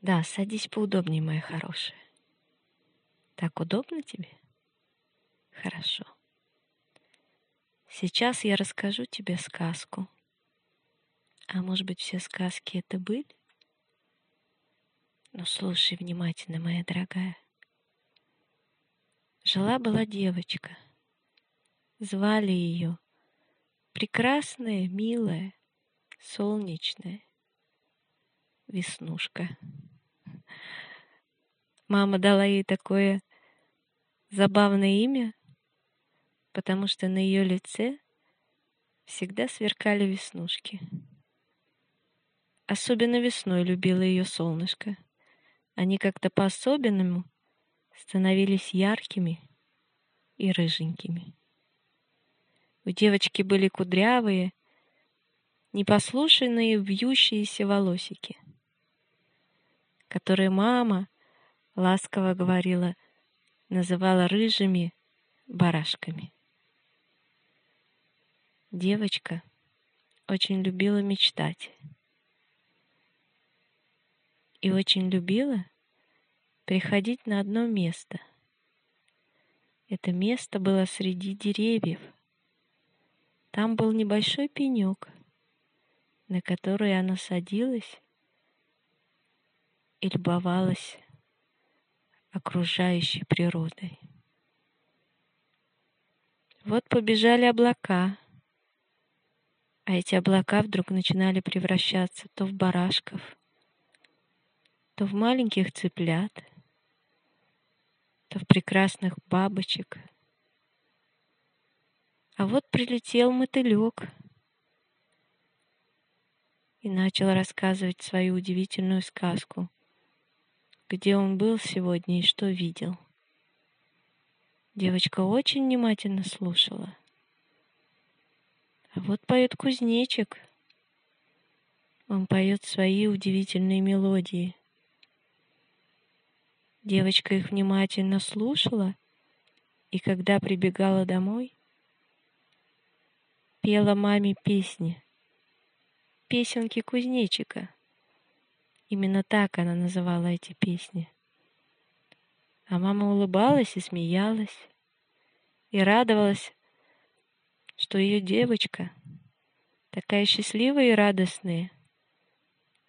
Да, садись поудобнее, моя хорошая. Так удобно тебе? Хорошо. Сейчас я расскажу тебе сказку. А может быть, все сказки это были? Но слушай внимательно, моя дорогая. Жила-была девочка. Звали ее прекрасная, милая, солнечная Веснушка. Мама дала ей такое забавное имя, потому что на ее лице всегда сверкали веснушки. Особенно весной любила ее солнышко. Они как-то по-особенному становились яркими и рыженькими. У девочки были кудрявые, непослушные вьющиеся волосики, которые мама ласково говорила, называла рыжими барашками. Девочка очень любила мечтать и очень любила приходить на одно место. Это место было среди деревьев. Там был небольшой пенек, на который она садилась и любовалась окружающей природой. Вот побежали облака, а эти облака вдруг начинали превращаться то в барашков, то в маленьких цыплят, то в прекрасных бабочек. А вот прилетел мотылек и начал рассказывать свою удивительную сказку, где он был сегодня и что видел. Девочка очень внимательно слушала. А вот поет кузнечик. Он поет свои удивительные мелодии. Девочка их внимательно слушала, и когда прибегала домой, пела маме песни, песенки кузнечика. Именно так она называла эти песни. А мама улыбалась и смеялась, и радовалась, что ее девочка такая счастливая и радостная,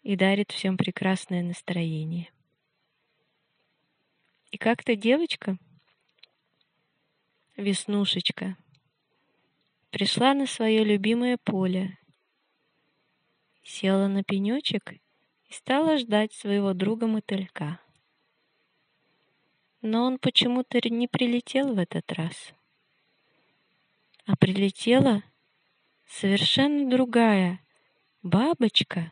и дарит всем прекрасное настроение. И как-то девочка, Веснушечка, пришла на свое любимое поле, села на пенечек и стала ждать своего друга мотылька. Но он почему-то не прилетел в этот раз, а прилетела совершенно другая бабочка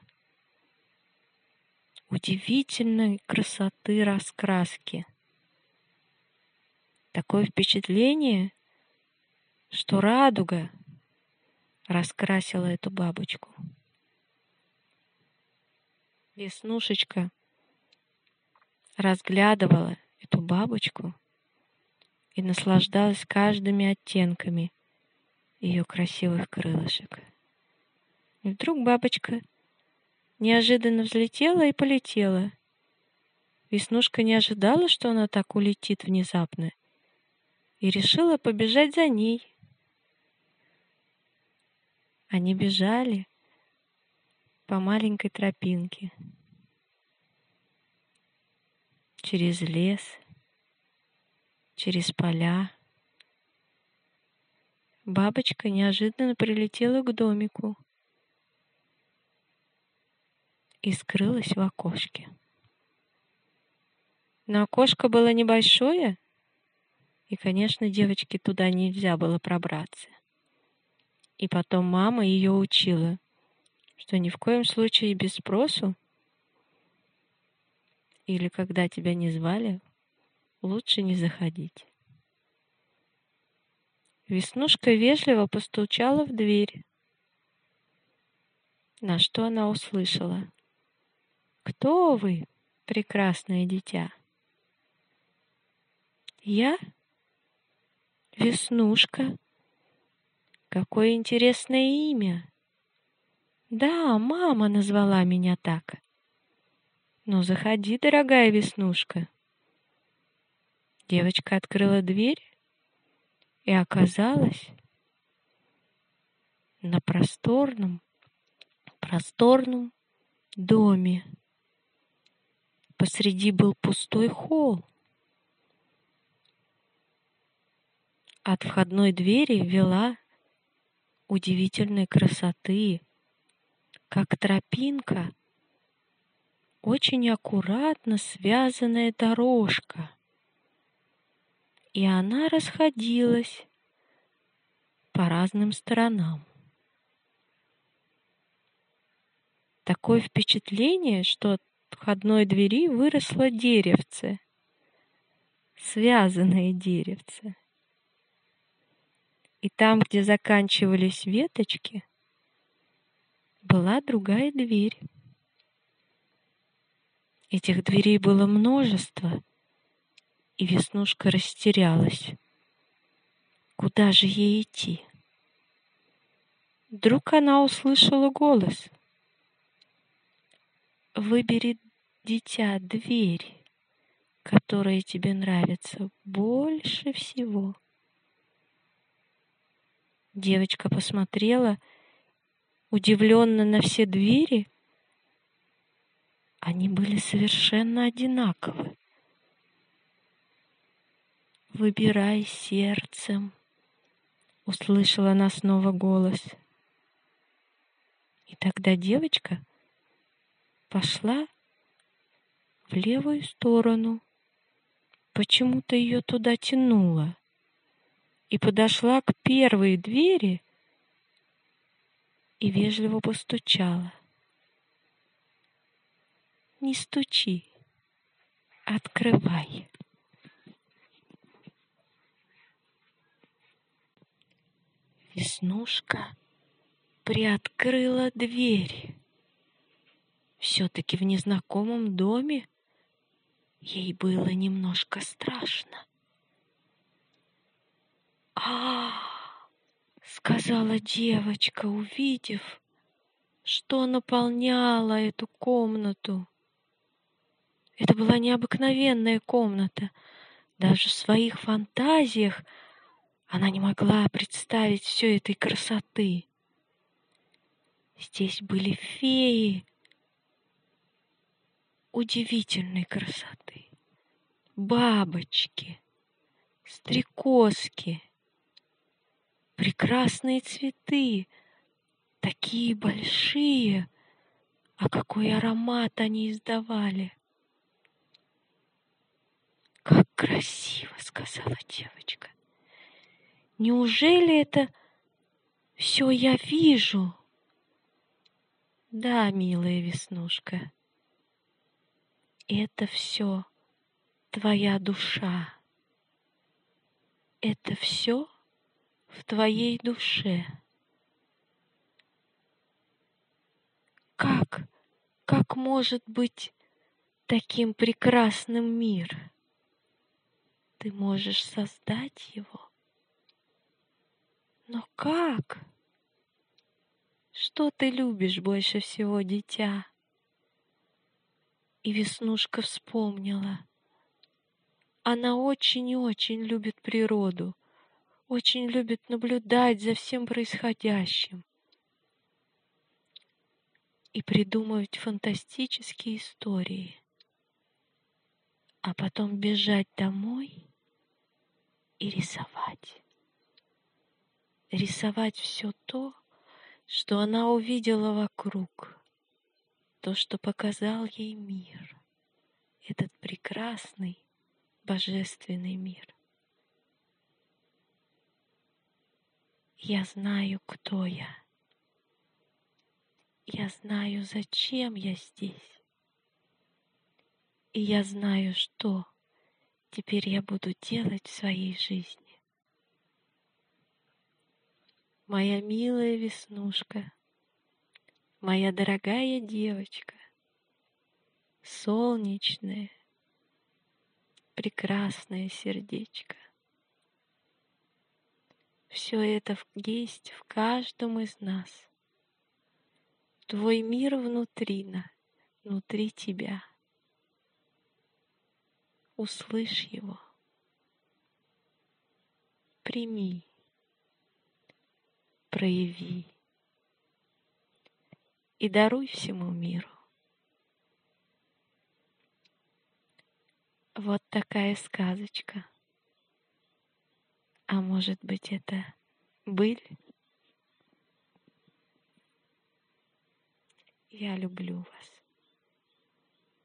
удивительной красоты раскраски — Такое впечатление, что радуга раскрасила эту бабочку. Веснушечка разглядывала эту бабочку и наслаждалась каждыми оттенками ее красивых крылышек. И вдруг бабочка неожиданно взлетела и полетела. Веснушка не ожидала, что она так улетит внезапно — и решила побежать за ней. Они бежали по маленькой тропинке через лес, через поля. Бабочка неожиданно прилетела к домику и скрылась в окошке. Но окошко было небольшое, и, конечно, девочке туда нельзя было пробраться. И потом мама ее учила, что ни в коем случае без спросу или когда тебя не звали, лучше не заходить. Веснушка вежливо постучала в дверь, на что она услышала. «Кто вы, прекрасное дитя?» «Я Веснушка. Какое интересное имя. Да, мама назвала меня так. Ну, заходи, дорогая Веснушка. Девочка открыла дверь и оказалась на просторном, просторном доме. Посреди был пустой холл. От входной двери вела удивительной красоты, как тропинка, очень аккуратно связанная дорожка. И она расходилась по разным сторонам. Такое впечатление, что от входной двери выросло деревце, связанное деревце. И там, где заканчивались веточки, была другая дверь. Этих дверей было множество, и Веснушка растерялась. Куда же ей идти? Вдруг она услышала голос. Выбери, дитя, дверь, которая тебе нравится больше всего. Девочка посмотрела удивленно на все двери. Они были совершенно одинаковы. «Выбирай сердцем», — услышала она снова голос. И тогда девочка пошла в левую сторону. Почему-то ее туда тянуло. И подошла к первой двери и вежливо постучала. «Не стучи, открывай». Веснушка приоткрыла дверь. Все-таки в незнакомом доме ей было немножко страшно. а сказала девочка, увидев, что наполняло эту комнату. Это была необыкновенная комната. Даже в своих фантазиях она не могла представить все этой красоты. Здесь были феи, удивительной красоты. Бабочки, стрекозки, прекрасные цветы, такие большие, а какой аромат они издавали. «Как красиво!» — сказала девочка. «Неужели это все я вижу?» «Да, милая Веснушка, это все твоя душа. Это все в твоей душе. Как, как может быть таким прекрасным мир? Ты можешь создать его. Но как? Что ты любишь больше всего, дитя? И Веснушка вспомнила. Она очень и очень любит природу, очень любит наблюдать за всем происходящим и придумывать фантастические истории, а потом бежать домой и рисовать. Рисовать все то, что она увидела вокруг то, что показал ей мир, этот прекрасный божественный мир. Я знаю, кто я. Я знаю, зачем я здесь. И я знаю, что теперь я буду делать в своей жизни. Моя милая Веснушка — моя дорогая девочка, солнечное, прекрасное сердечко. Все это есть в каждом из нас. Твой мир внутри, внутри тебя. услышь его, прими, прояви и даруй всему миру. Вот такая сказочка. А может быть, это быль? Я люблю вас.